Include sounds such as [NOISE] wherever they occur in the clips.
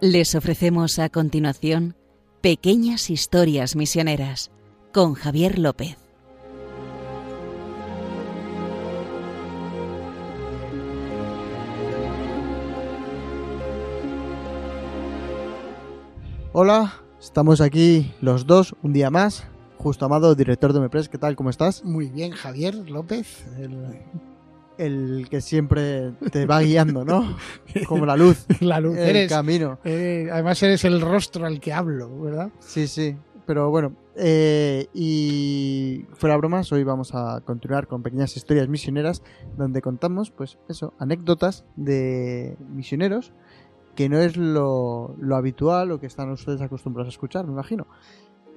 Les ofrecemos a continuación Pequeñas Historias Misioneras con Javier López. Hola, estamos aquí los dos un día más. Justo Amado, director de Mepres, ¿qué tal? ¿Cómo estás? Muy bien, Javier López. el- El que siempre te va guiando, ¿no? [LAUGHS] Como la luz, La luz. el Eres, camino. eh, además eres el rostro al que hablo, ¿verdad? Sí, sí. Pero bueno, eh, y fuera bromas, hoy vamos a continuar con pequeñas historias misioneras donde contamos, pues eso, anécdotas de misioneros que no es lo, lo habitual o que están ustedes acostumbrados a escuchar, me imagino.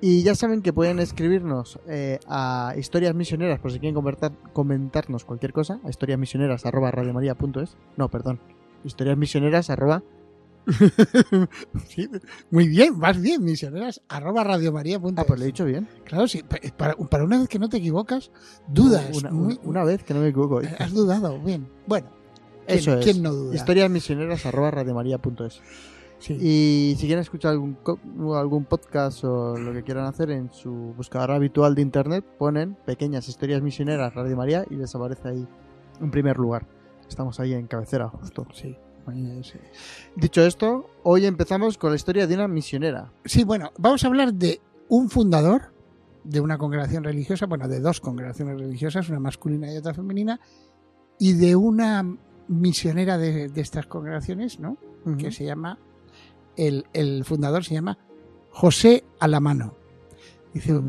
Y ya saben que pueden escribirnos eh, a historias misioneras por si quieren comentar- comentarnos cualquier cosa, a historiasmisioneras.radiomaria.es. No, perdón, historiasmisioneras arroba [LAUGHS] Sí, muy bien, vas bien, misioneras, arroba radiomaria.es. Ah, pues lo he dicho bien. Claro, sí, pa- para, para una vez que no te equivocas, dudas. Una, muy- una- una vez que no me equivoco. eh, Has dudado, bien. Bueno, ¿quién, Eso es. quién no duda? historiasmisioneras@radiomaria.es. Sí. Y si quieren escuchar algún algún podcast o lo que quieran hacer en su buscador habitual de internet, ponen pequeñas historias misioneras Radio María y les aparece ahí en primer lugar. Estamos ahí en cabecera, justo. Sí, sí. Dicho esto, hoy empezamos con la historia de una misionera. Sí, bueno, vamos a hablar de un fundador de una congregación religiosa, bueno, de dos congregaciones religiosas, una masculina y otra femenina, y de una misionera de, de estas congregaciones, ¿no? Que se llama, el, el fundador se llama José Alamano. Dice,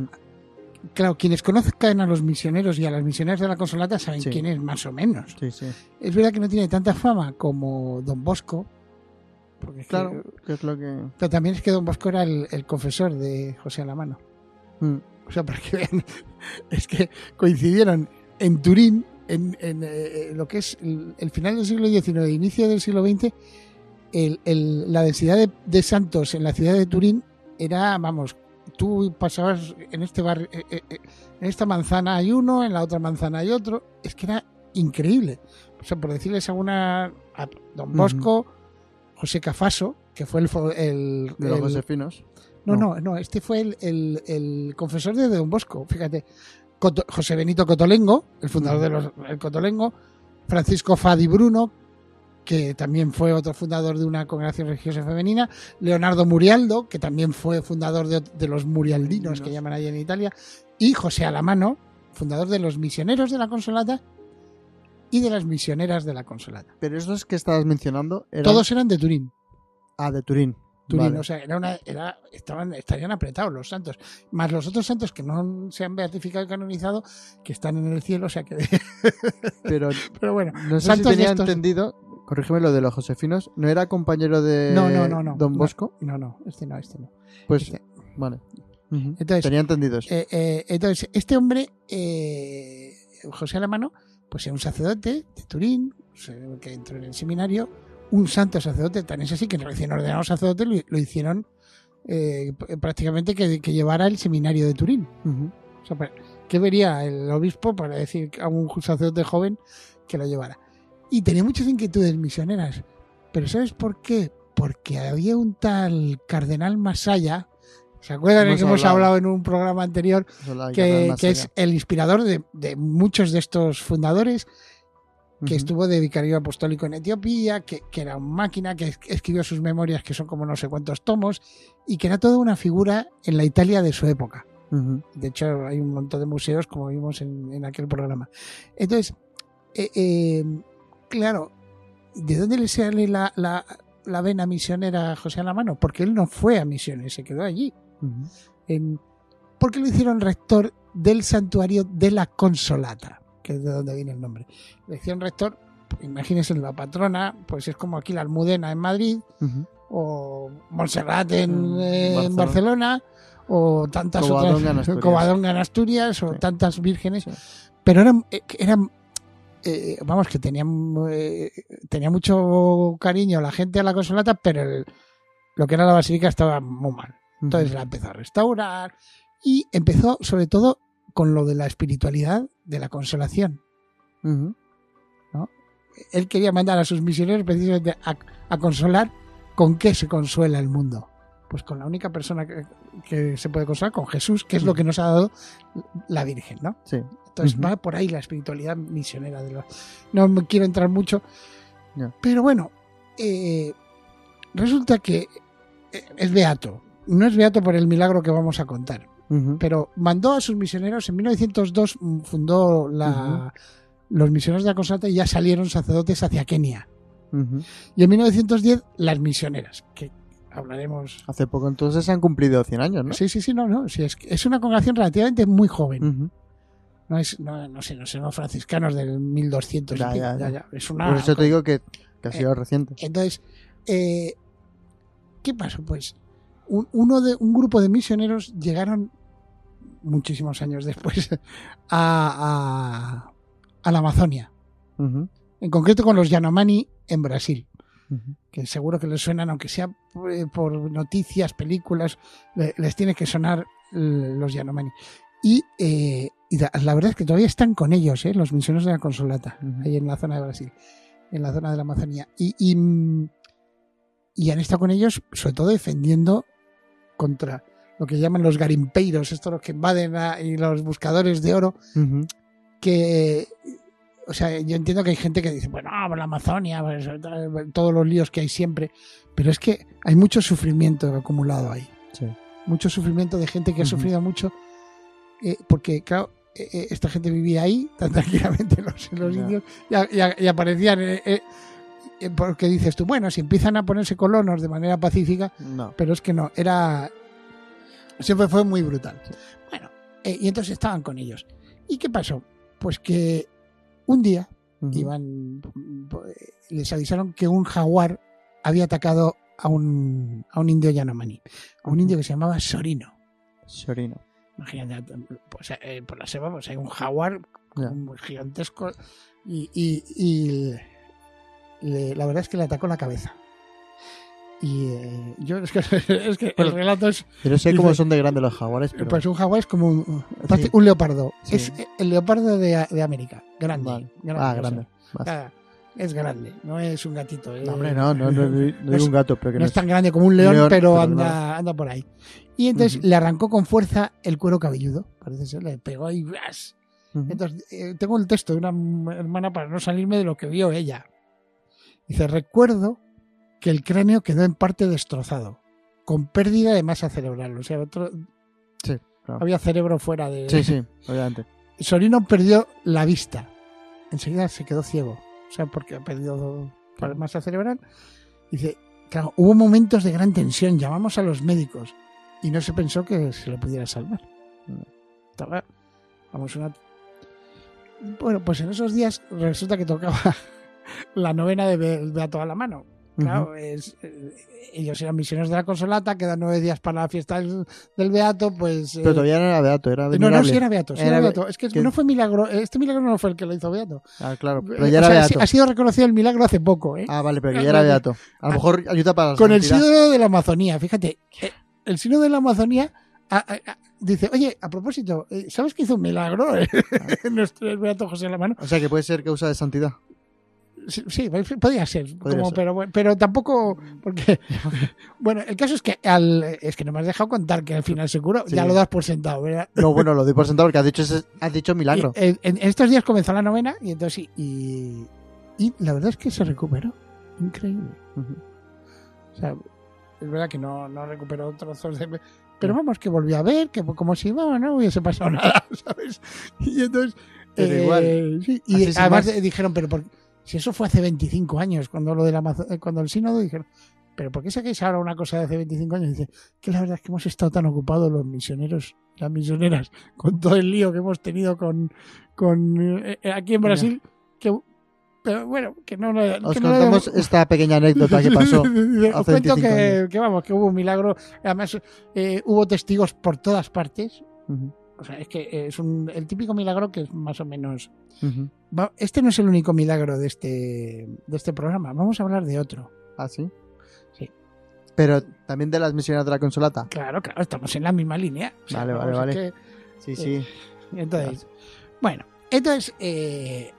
claro, quienes conozcan a los misioneros y a las misioneras de la Consolata saben Sí. quién es, más o menos. Sí, sí. Es verdad que no tiene tanta fama como Don Bosco, porque es que- Claro, que es lo que... pero también es que Don Bosco era el, el confesor de José Alamano. Mm. O sea, para que vean, [LAUGHS] es que coincidieron en Turín, en, en, eh, lo que es el, el final del siglo XIX, inicio del siglo XX, el- el- la densidad de, de santos en la ciudad de Turín era, vamos, tú pasabas en este barrio, eh, eh, eh, en esta manzana hay uno, en la otra manzana hay otro, es que era increíble. O sea, por decirles alguna, a Don. Bosco, José Cafaso, que fue el, De los josefinos. no, No. no, este fue el, el- el confesor de Don Bosco, fíjate. Coto- José Benito Cotolengo, el fundador de los el Cotolengo, Francisco Fadi Bruno, que también fue otro fundador de una congregación religiosa femenina, Leonardo Murialdo, que también fue fundador de, de los Murialdinos, que llaman ahí en Italia, y José Alamano, fundador de los misioneros de la Consolata y de las misioneras de la Consolata. Pero esos que estabas mencionando eran... Todos eran de Turín. Ah, de Turín. Turín, Vale. o sea, era una, era, estaban, estarían apretados los santos, más los otros santos que no se han beatificado y canonizado, que están en el cielo, o sea que, [LAUGHS] Pero pero bueno, no sé santos si tenía estos- entendido, corrígeme lo de los josefinos, ¿no era compañero de no, no, no, no, Don no, Bosco? no, no, este no, este no. Pues, Este- vale. Entonces, Tenía entendido eso. eh, eh, entonces este hombre, eh, José Alamano, pues era un sacerdote de Turín, o sea, que entró en el seminario, un santo sacerdote, tan es así que recién ordenado sacerdote lo, lo hicieron eh, p- prácticamente que, que llevara el seminario de Turín. Ujú. O sea, para- ¿Qué vería el obispo para decir a un sacerdote joven que lo llevara? Y tenía muchas inquietudes misioneras. Pero ¿sabes por qué? Porque había un tal cardenal Masaya, ¿se acuerdan Hemos que hemos hablado. hablado en un programa anterior? Que, es el inspirador de, de muchos de estos fundadores, que estuvo de vicario apostólico en Etiopía, que, que era un máquina, que es- escribió sus memorias, que son como no sé cuántos tomos, y que era toda una figura en la Italia de su época. De hecho, hay un montón de museos, como vimos en, en aquel programa. Entonces, eh, eh, claro, ¿de dónde le sale la, la, la vena misionera a José Alamano? Porque él no fue a misiones, se quedó allí. Ujú. En, porque lo hicieron rector del santuario de la Consolata, que es de donde viene el nombre. Le hicieron rector, imagínense, la patrona, pues es como aquí la Almudena en Madrid, o Montserrat en, eh, en Barcelona. O tantas Covadonga en otras, Asturias. Covadonga en Asturias, o Sí. tantas vírgenes, Sí. pero eran, eh, eran eh, vamos, que tenían, eh, tenía mucho cariño la gente a la consolata, pero el- lo que era la basílica estaba muy mal. Entonces la empezó a restaurar y empezó sobre todo con lo de la espiritualidad de la consolación. Ujú. él quería mandar a sus misioneros precisamente a, a consolar ¿con qué se consuela el mundo? Pues con la única persona que, que se puede consolar, con Jesús, que es lo que nos ha dado la Virgen, ¿no? Sí. Entonces va por ahí la espiritualidad misionera. De los... No me quiero entrar mucho, pero bueno, eh, resulta que eh, es beato. No es beato por el milagro que vamos a contar, pero mandó a sus misioneros. En 1902 mm, fundó la, los misioneros de la Consolata y ya salieron sacerdotes hacia Kenia. Y en 1910 las misioneras, que hablaremos. Hace poco entonces se han cumplido 100 años, ¿no? Sí, sí, sí, no, no. sí, es, es una congregación relativamente muy joven. No es, no, no sé, no sé, los franciscanos del 1200. y Ya, ya, ya. ya. Es una. Por eso te digo que, que ha sido reciente. Entonces, eh, ¿qué pasó? Pues un, uno de, un grupo de misioneros llegaron muchísimos años después [LAUGHS] a, a, a la Amazonia, en concreto con los Yanomani en Brasil, que seguro que les suenan, aunque sea eh, por noticias, películas, le- les tiene que sonar eh, los Yanomani. Y, eh, y la, la verdad es que todavía están con ellos, eh, los misioneros de la Consolata, ahí en la zona de Brasil, en la zona de la Amazonía. Y, y, mm, y han estado con ellos, sobre todo defendiendo contra lo que llaman los garimpeiros, estos los que invaden a- y los buscadores de oro, que o sea, yo entiendo que hay gente que dice, bueno, pues la Amazonia, pues, todos los líos que hay siempre, pero es que hay mucho sufrimiento acumulado ahí, Sí. mucho sufrimiento de gente que ha sufrido mucho, eh, porque claro, eh, eh, esta gente vivía ahí [LAUGHS] tan tranquilamente los, los indios y, aparecían, eh, porque dices tú, bueno, si empiezan a ponerse colonos de manera pacífica, No. pero es que no, era. Siempre fue muy brutal. Bueno, y entonces estaban con ellos. ¿Y qué pasó? Pues que un día iban. Les avisaron que un jaguar había atacado a un, a un indio Yanomani, a un indio que se llamaba Sorino. Sorino. Imagínate, pues, eh, por la selva pues hay un jaguar un gigantesco y, y- y le- la verdad es que le atacó la cabeza. Y eh, yo es que, [LAUGHS] es que el Bueno, relato es no sé cómo son de grandes los jaguares, pero... pues un jaguar es como un, parece Sí. un leopardo Sí. es el leopardo de, de América grande, Vale. grande, ah, o sea, grande. Ah, es grande no es un gatito. No, hombre, no, no, no, no, no No es es- un gato, pero que no no es tan grande como un león, león, pero pero anda, anda por ahí. Y entonces le arrancó con fuerza el cuero cabelludo, parece ser, le pegó y. Entonces, eh, tengo el texto de una hermana para no salirme de lo que vio ella. Dice, recuerdo que el cráneo quedó en parte destrozado, con pérdida de masa cerebral. O sea, otro- Sí, claro. había cerebro fuera de... Sí, sí, obviamente. [LAUGHS] Sorino perdió la vista. Enseguida se quedó ciego. O sea, porque ha perdido masa cerebral. Dice, claro, hubo momentos de gran tensión. Llamamos a los médicos y no se pensó que se le pudiera salvar. Estaba, vamos, una... Bueno, pues en esos días resulta que tocaba [LAUGHS] la novena de Be- Beato a la mano. Claro, es, eh, ellos eran misioneros de la Consolata, quedan nueve días para la fiesta del, del Beato, pues... eh, Pero todavía no era beato, era no, venerable. no, sí era Beato, sí era Era be- Beato. Es que que- no fue milagro, este milagro no fue el que lo hizo Beato. Ah, claro, pero Eh, ya o era sea, beato. ha sido reconocido el milagro hace poco, ¿eh? Ah, vale, pero que Ah, ya era vale. beato. A lo Ah, mejor ayuda para Con el sínodo de la Amazonía, fíjate, eh, el sínodo de la Amazonía ah, ah, ah, dice, oye, a propósito, ¿sabes que hizo un milagro eh? [LAUGHS] nuestro el Beato José la mano? O sea, que puede ser causa de santidad. Sí, podía ser, Podría como, ser. Pero, pero tampoco, porque, [LAUGHS] bueno, el caso es que al, es que no me has dejado contar que al final se curó, Sí. ya lo das por sentado, ¿verdad? No, bueno, lo doy por [LAUGHS] sentado porque has dicho, has dicho milagro. Y, eh, en, en estos días comenzó la novena y entonces y, y la verdad es que se recuperó. Increíble. O sea, es verdad que no, no recuperó trozos de... Pero vamos, que volvió a ver, que como si no, no hubiese pasado [LAUGHS] nada, ¿sabes? Y entonces... Pero eh, igual, sí, y además más. de- dijeron, pero por- si eso fue hace 25 años, cuando lo del Amazo- eh, cuando el sínodo dijeron, pero ¿por qué sacáis ahora una cosa de hace 25 años? Y dice, que la verdad es que hemos estado tan ocupados los misioneros, las misioneras, [LAUGHS] con todo el lío que hemos tenido con, con eh, eh, aquí en. Brasil, que pero bueno, que no, Os que no lo- contamos esta pequeña anécdota que [LAUGHS] pasó. Os cuento 25 que, vamos, que hubo un milagro. Además, eh, hubo testigos por todas partes. O sea, es que es un, el típico milagro que es más o menos. Este no es el único milagro de este, de este programa. Vamos a hablar de otro. ¿Ah, sí? Sí. Pero también de las misioneras de la consolata. Claro, claro, estamos en la misma línea. O sea, Vale, vale, vale. Sí, sí. que- entonces, bueno, entonces, eh,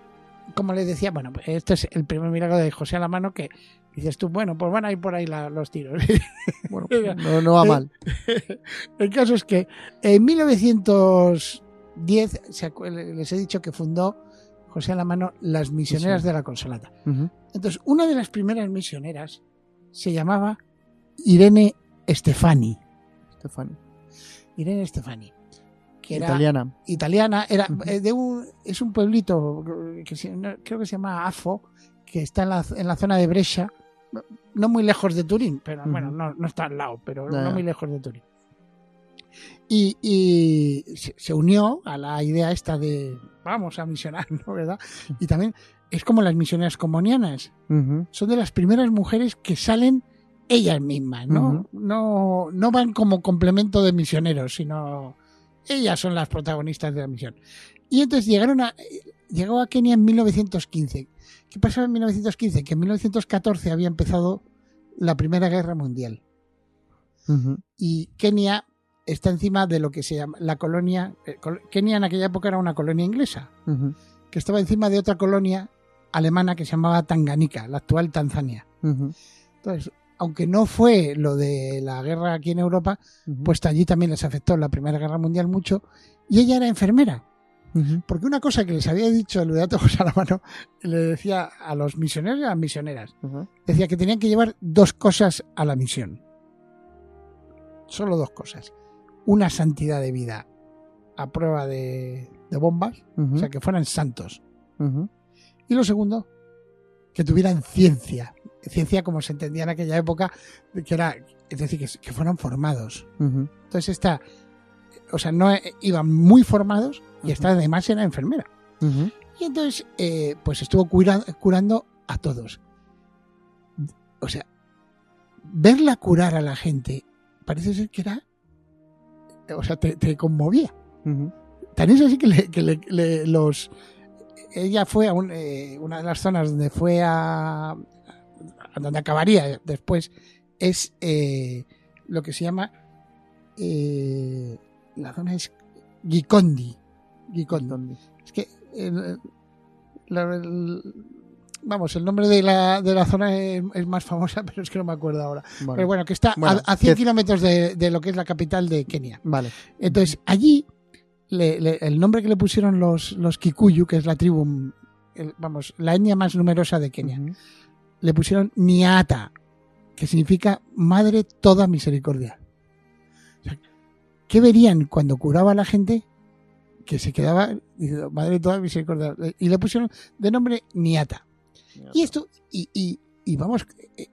como les decía, bueno, este es el primer milagro de José a la mano que dices tú, bueno, pues van a ir por ahí la- los tiros. [LAUGHS] Bueno, no, no va mal. [LAUGHS] el caso es que en 1910 se acu- les he dicho que fundó José a la mano las misioneras Sí. de la Consolata. Entonces, una de las primeras misioneras se llamaba Irene Stefani. Stefani. Irene Stefani. Que era Italiana. italiana, era eh, de un, es un pueblito que se- no, creo que se llama Afo, que está en la, en la zona de Brescia, no- muy lejos de Turín, pero bueno, no, no está al lado, pero no muy lejos de Turín. Y, y se, unió a la idea esta de vamos a misionar, ¿no? ¿verdad? [LAUGHS] Y también es como las misioneras comonianas, Ujú. son de las primeras mujeres que salen ellas mismas, ¿no? No, no van como complemento de misioneros, sino ellas son las protagonistas de la misión. Y entonces llegaron a, llegó a Kenia en 1915. ¿Qué pasaba en 1915? Que en 1914 había empezado la Primera Guerra Mundial. Y Kenia está encima de lo que se llama la colonia. eh, Kenia en aquella época era una colonia inglesa, que estaba encima de otra colonia alemana que se llamaba Tanganica, la actual Tanzania. Entonces, aunque no fue lo de la guerra aquí en Europa, pues allí también les afectó la Primera Guerra Mundial mucho. Y ella era enfermera. Porque una cosa que les había dicho el Beato José Alamano, [LAUGHS] le decía a los misioneros y a las misioneras, decía que tenían que llevar dos cosas a la misión. Solo dos cosas. Una santidad de vida a prueba de, de bombas, o sea, que fueran santos. Y lo segundo, que tuvieran ciencia. Ciencia como se entendía en aquella época, que era, es decir, que, que fueran formados. Entonces esta, o sea, no eh, iban muy formados y esta además era enfermera. Y entonces, eh, pues estuvo cura- curando a todos. O sea, verla curar a la gente parece ser que era, o sea, te, te conmovía. Tan es así que, le- que le- le- los, ella fue a un, eh, una de las zonas donde fue a, a donde acabaría después es eh, lo que se llama eh, la zona es Gikondi. Gikondi. Es que el- la- el- vamos, el nombre de la, de la zona es, es más famosa, [LAUGHS] pero es que no me acuerdo ahora. Pero bueno, que está Bueno, a, a 100 que- kilómetros de, de lo que es la capital de Kenia. Vale. Entonces, allí, le- le- el nombre que le pusieron los, los Kikuyu, que es la tribu, el- vamos, la etnia más numerosa de Kenia, le pusieron Niata, que significa Madre Toda Misericordia. ¿Qué verían cuando curaba a la gente? Que se quedaba, diciendo, Madre Toda Misericordia. Y le pusieron de nombre Niata. Y esto, y, y- y vamos, eh,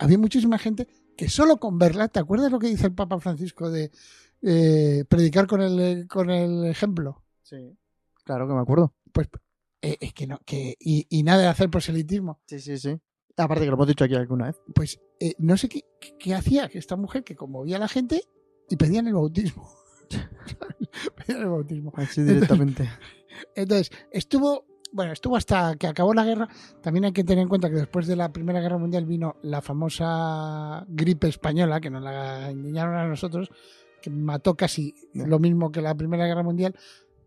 había muchísima gente que solo con verla, ¿te acuerdas lo que dice el Papa Francisco de eh, predicar con el, con el ejemplo? Sí. Claro que me acuerdo. Pues eh, es que no, que, y, y nada de hacer proselitismo. Sí, sí, sí. Aparte que lo hemos dicho aquí alguna vez. Pues eh, no sé qué, qué- qué hacía que esta mujer que conmovía a la gente y pedían el bautismo. [LAUGHS] pedían el bautismo. Así directamente. Entonces, estuvo, bueno, estuvo hasta que acabó la guerra. También hay que tener en cuenta que después de la Primera Guerra Mundial vino la famosa gripe española, que nos la enseñaron a nosotros, que mató casi lo mismo que la Primera Guerra Mundial,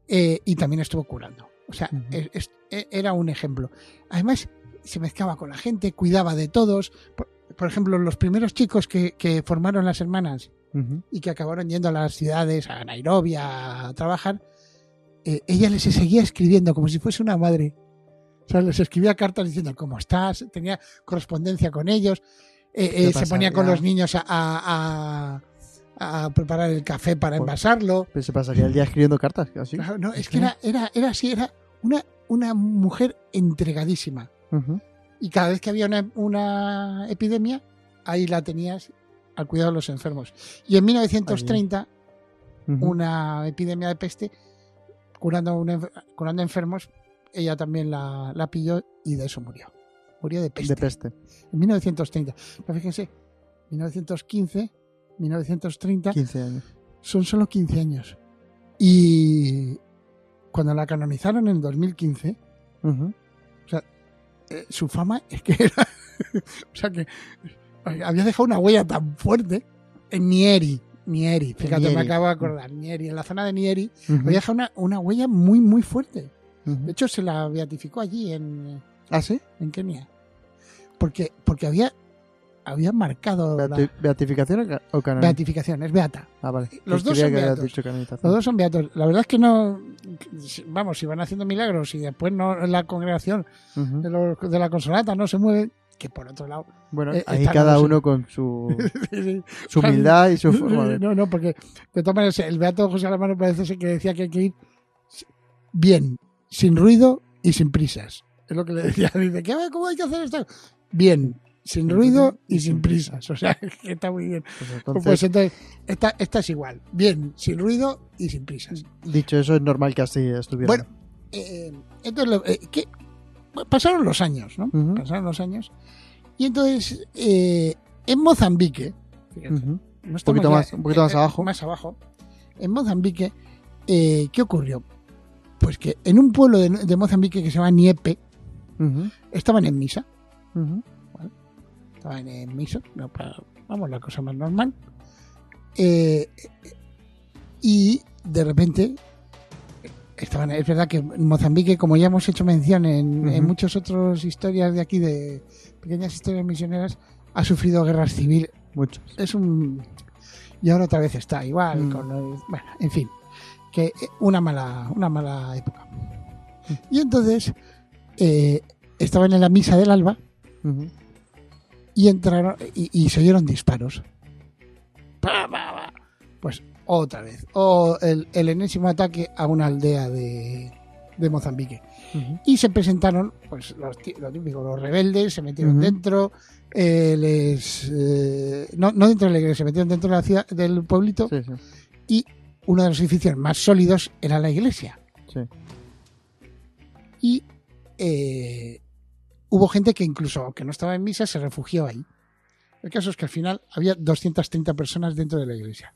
eh, y también estuvo curando. O sea, Ujú. es- es- e- era un ejemplo. Además, se mezclaba con la gente, cuidaba de todos. Por, por ejemplo, los primeros chicos que, que formaron las hermanas Ujú. y que acabaron yendo a las ciudades, a Nairobi, a trabajar, eh, ella les seguía escribiendo como si fuese una madre. O sea, les escribía cartas diciendo cómo estás, tenía correspondencia con ellos, eh, ¿Qué eh, se ponía con los niños a, a- a- a preparar el café para envasarlo. Pero se pasaría el día escribiendo cartas, así. Claro, no, es que era, era, era así, era una, una mujer entregadísima. Ujú. Y cada vez que había una, una epidemia, ahí la tenías al cuidado de los enfermos. Y en 1930 Ujú. una epidemia de peste, curando, a un enfer- curando enfermos, ella también la, la pilló y de eso murió. Murió de peste. De peste. En 1930. Pero fíjense, 1915, 1930, 15 años. son solo 15 años. Y cuando la canonizaron en 2015, Ujú. eh, su fama es que era. [LAUGHS] o sea que había dejado una huella tan fuerte en Nieri. Nieri, fíjate, me acabo de acordar. Nieri, en la zona de Nieri, había dejado una, una huella muy, muy fuerte. De hecho, se la beatificó allí en, ¿Ah, sí? en Kenia. Porque, porque había, había marcado la Beati- ¿Beatificación o ca- o canonización? beatificación, es beata. Ah, vale. Los dos son habías beatos. dicho. Los dos son beatos. La verdad es que no. Vamos, si van haciendo milagros y después no la congregación de, los- de la consolata no se mueve, que por otro lado. Bueno, Eh, ahí cada uno con su, [LAUGHS] su humildad y su forma de... [LAUGHS] No, no, porque de todas maneras, el beato José Alamano parece ser que decía que hay que ir bien, sin ruido y sin prisas. Es lo que le decía. [LAUGHS] Dice, ¿qué, ¿cómo hay que hacer esto? Bien, sin ruido y sin prisas. O sea, que está muy bien. Pues Pues entonces, entonces, esta, esta es igual. Bien, sin ruido y sin prisas. dicho eso, es normal que así estuviera. Bueno, eh, entonces, eh, ¿qué? Pasaron los años, ¿no? Pasaron los años. Y entonces, eh, en Mozambique, fíjate, Ujú. no estamos poquito ya- más- un poquito más eh, abajo. Más abajo. En Mozambique, eh, ¿qué ocurrió? Pues que en un pueblo de, de Mozambique que se llama Niepe, estaban en misa. Estaban en misa, no, para- vamos, la cosa más normal. Eh, y de repente, estaban, es verdad que Mozambique, como ya hemos hecho mención en, en Ujú. muchas otras historias de aquí, de pequeñas historias misioneras, ha sufrido guerras civiles Muchos. es un y ahora otra vez está igual Mm. con bueno en fin que una mala una mala época y entonces eh, estaban en la misa del alba y entraron y, y se oyeron disparos Pa, pa, pa. pues otra vez. O el, el enésimo ataque a una aldea de, de Mozambique. Y se presentaron pues los, tí- lo típico los rebeldes se metieron dentro eh, les eh, no, no dentro de la iglesia se metieron dentro de la ciudad, del pueblito Sí, sí. y uno de los edificios más sólidos era la iglesia. Sí. y eh, hubo gente que incluso aunque no estaba en misa se refugió ahí. El caso es que al final había 230 personas dentro de la iglesia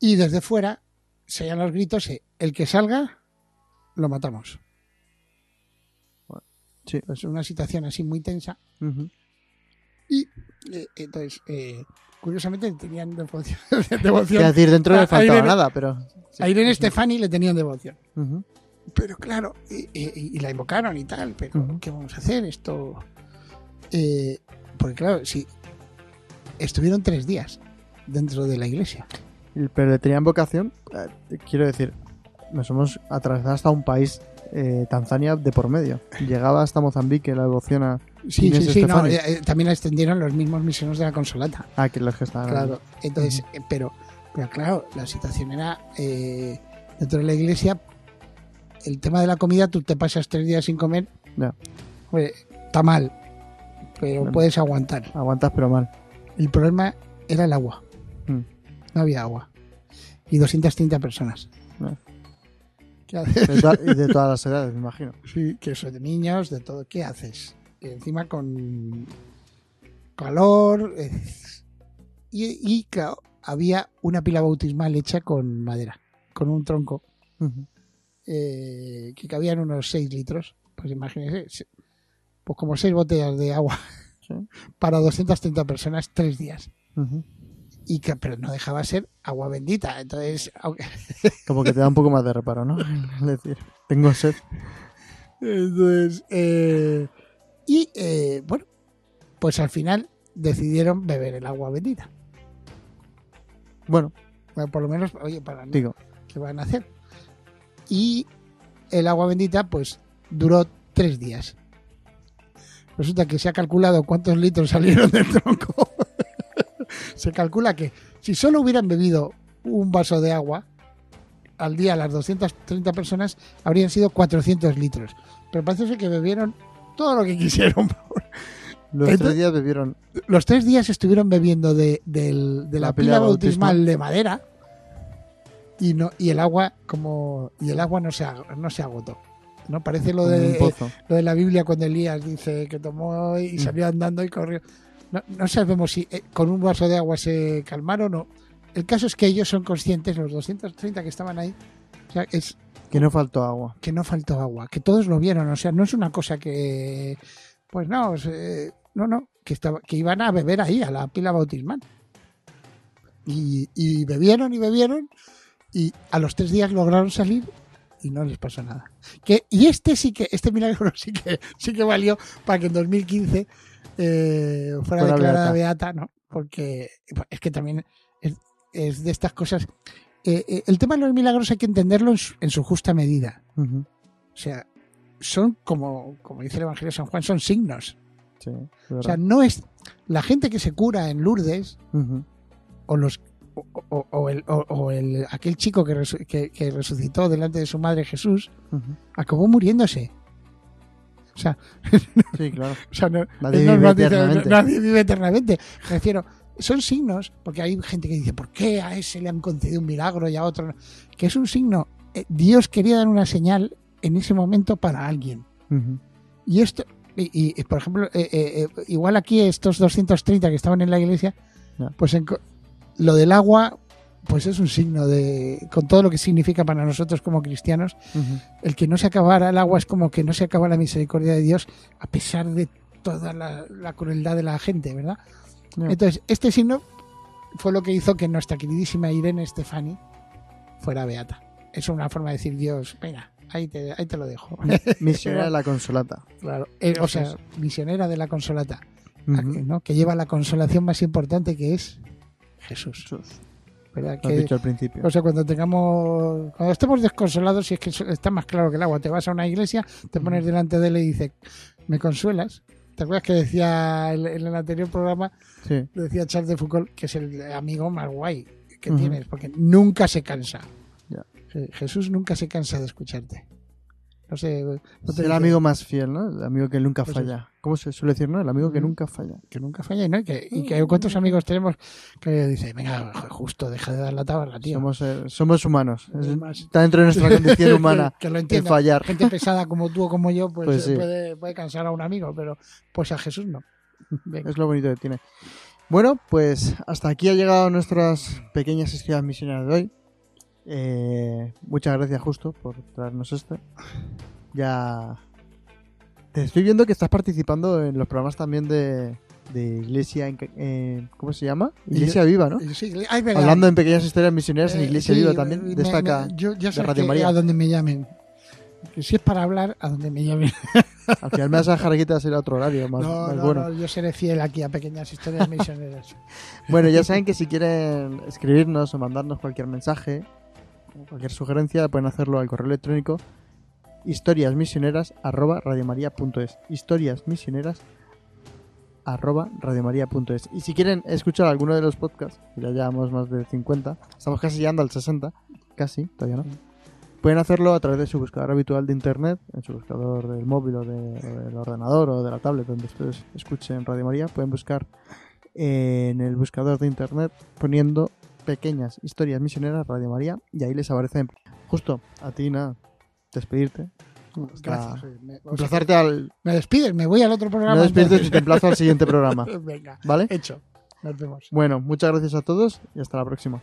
Y desde fuera se oían los gritos el que salga lo matamos. Sí. pues una situación así muy tensa. Y eh, entonces eh, curiosamente tenían devoción, [LAUGHS] devoción. Es decir, dentro no le faltaba Irene- nada, pero... sí. a Irene Stefani le tenían devoción. Pero claro y, y- y la invocaron y tal pero qué vamos a hacer esto Eh, porque claro si estuvieron tres días dentro de la iglesia Pero le tenían vocación, eh, quiero decir, nos hemos atravesado hasta un país, eh, Tanzania, de por medio. Llegaba hasta Mozambique la devoción a... sí Inés sí sí no, eh, también la extendieron los mismos misioneros de la consolata Ah, que los que estaban. Claro, entonces, pero, pero claro, la situación era eh, dentro de la iglesia, el tema de la comida, tú te pasas tres días sin comer, Ya. pues, está mal, pero puedes aguantar. Aguantas, pero mal. El problema era el agua. No había agua. Y 230 personas. ¿Qué haces? De y de todas las edades, me imagino. Sí, que eso de niños, de todo. ¿Qué haces? Y encima con calor. eh, y, y, claro, había una pila bautismal hecha con madera, con un tronco, eh, que cabían unos 6 litros. Pues imagínense, se- pues como 6 botellas de agua Sí. [LAUGHS] para 230 personas, 3 días. Y que, pero no dejaba ser agua bendita. Entonces, aunque, [LAUGHS] Como que te da un poco más de reparo, ¿no? [LAUGHS] Es decir, tengo sed. Entonces, eh, y eh, bueno, pues al final decidieron beber el agua bendita. Bueno, Bueno, por lo menos, oye, para no, digo, ¿qué van a hacer? Y el agua bendita, pues duró tres días. Resulta que se ha calculado cuántos litros salieron del tronco. Se calcula que si solo hubieran bebido un vaso de agua al día las 230 personas, habrían sido 400 litros. Pero parece ser que bebieron todo lo que quisieron. los Entonces- tres días bebieron... Los tres días estuvieron bebiendo de, la, La pila bautismal, de madera y no y el agua como y el agua no se no se agotó. No parece lo de lo de la Biblia cuando Elías dice que tomó y salió andando y corrió. No, no sabemos si eh, con un vaso de agua se calmaron o no. El caso es que ellos son conscientes, los 230 que estaban ahí, o sea, es Que no faltó agua. que no faltó agua, que todos lo vieron, o sea, no es una cosa que, pues no, se- no, no, que, estaba, que iban a beber ahí, a la pila bautismal. Y, y bebieron y bebieron, y a los tres días lograron salir, y no les pasó nada. Que, y este sí que, este milagro [LAUGHS] sí que, sí que valió para que en 2015 eh, fuera, declarada beata. beata. ¿no? Porque es que también es, es de estas cosas. eh, eh, el tema de los milagros hay que entenderlo en su, en su justa medida. O sea, son como, como dice el Evangelio de San Juan, son signos. Sí, O sea, no es la gente que se cura en Lourdes o los o, el, o- el- aquel chico que, resu- que- que resucitó delante de su madre Jesús acabó muriéndose. O sea, Sí, claro. [LAUGHS] o sea, no- Nadie vive no eternamente. nadie vive eternamente. Me refiero, son signos, porque hay gente que dice, ¿por qué a ese le han concedido un milagro y a otro no? Que es un signo. Eh, Dios quería dar una señal en ese momento para alguien. Y esto, y, y, por ejemplo, eh, eh, igual aquí estos 230 que estaban en la iglesia, pues en lo del agua, pues es un signo de, con todo lo que significa para nosotros como cristianos, el que no se acabara el agua es como que no se acaba la misericordia de Dios a pesar de toda la, la crueldad de la gente, ¿verdad? Entonces, este signo fue lo que hizo que nuestra queridísima Irene Stefani fuera beata. Es una forma de decir, Dios, venga, ahí te, ahí te lo dejo. [LAUGHS] Misionera de la Consolata. Claro, eh, o sea, misionera de la consolata. ¿no? que lleva la consolación más importante que es Jesús. Jesús. ¿verdad? Lo has Que, dicho al principio. o sea, cuando tengamos, cuando estemos desconsolados, si es que está más claro que el agua, te vas a una iglesia, te pones delante de él y dices, ¿me consuelas? ¿Te acuerdas que decía en el anterior programa, Sí. decía Charles de Foucault, que es el amigo más guay que tienes, porque nunca se cansa. Ya. Jesús nunca se cansa de escucharte. No sé, no te Es el amigo más fiel, ¿no? El amigo que nunca Pues falla. ¿Cómo se suele decir, no? El amigo que Ujú. nunca falla. que nunca falla, ¿no? Y que, y que cuántos amigos tenemos que dicen, venga, justo, deja de dar la tabla, tío. Somos, eh, somos humanos. Es- está dentro de nuestra [LAUGHS] condición humana [LAUGHS] que lo el entienda. fallar. Gente pesada como tú o como yo, pues, Pues sí. puede, puede cansar a un amigo, pero pues a Jesús no. [LAUGHS] Venga. Es lo bonito que tiene. Bueno, pues hasta aquí ha llegado nuestras pequeñas historias misioneras de hoy. Eh, muchas gracias, Justo, por traernos esto. Ya. Te estoy viendo que estás participando en los programas también de, de Iglesia. en- en- ¿Cómo se llama? Iglesia Viva, ¿no? Sí, ay. Hablando en pequeñas historias misioneras en Eh, Iglesia sí, Viva también. Destaca. yo ya sabes Radio que María. a donde me llamen. Que si es para hablar, a donde me llamen. [LAUGHS] Al final me vas a dejar aquí a ser a otro horario más, no, más no, bueno. no, yo seré fiel aquí a pequeñas historias misioneras. [LAUGHS] Bueno, ya saben que si quieren escribirnos o mandarnos cualquier mensaje cualquier sugerencia, pueden hacerlo al correo electrónico historiasmisioneras arroba radiomaria.es historiasmisioneras arroba radiomaria.es y si quieren escuchar alguno de los podcasts ya llevamos más de 50 estamos casi llegando al 60 casi, todavía no pueden hacerlo a través de su buscador habitual de internet en su buscador del móvil o, de- o del ordenador o de la tablet donde ustedes escuchen Radio María pueden buscar en el buscador de internet poniendo pequeñas historias misioneras Radio María y ahí les aparecen. Justo a ti nada despedirte Gracias. me, sea, emplazarte al me despides, me voy al otro programa. no despides y te emplazo al siguiente [LAUGHS] programa Venga, ¿vale? hecho. Nos vemos. bueno muchas gracias a todos y hasta la próxima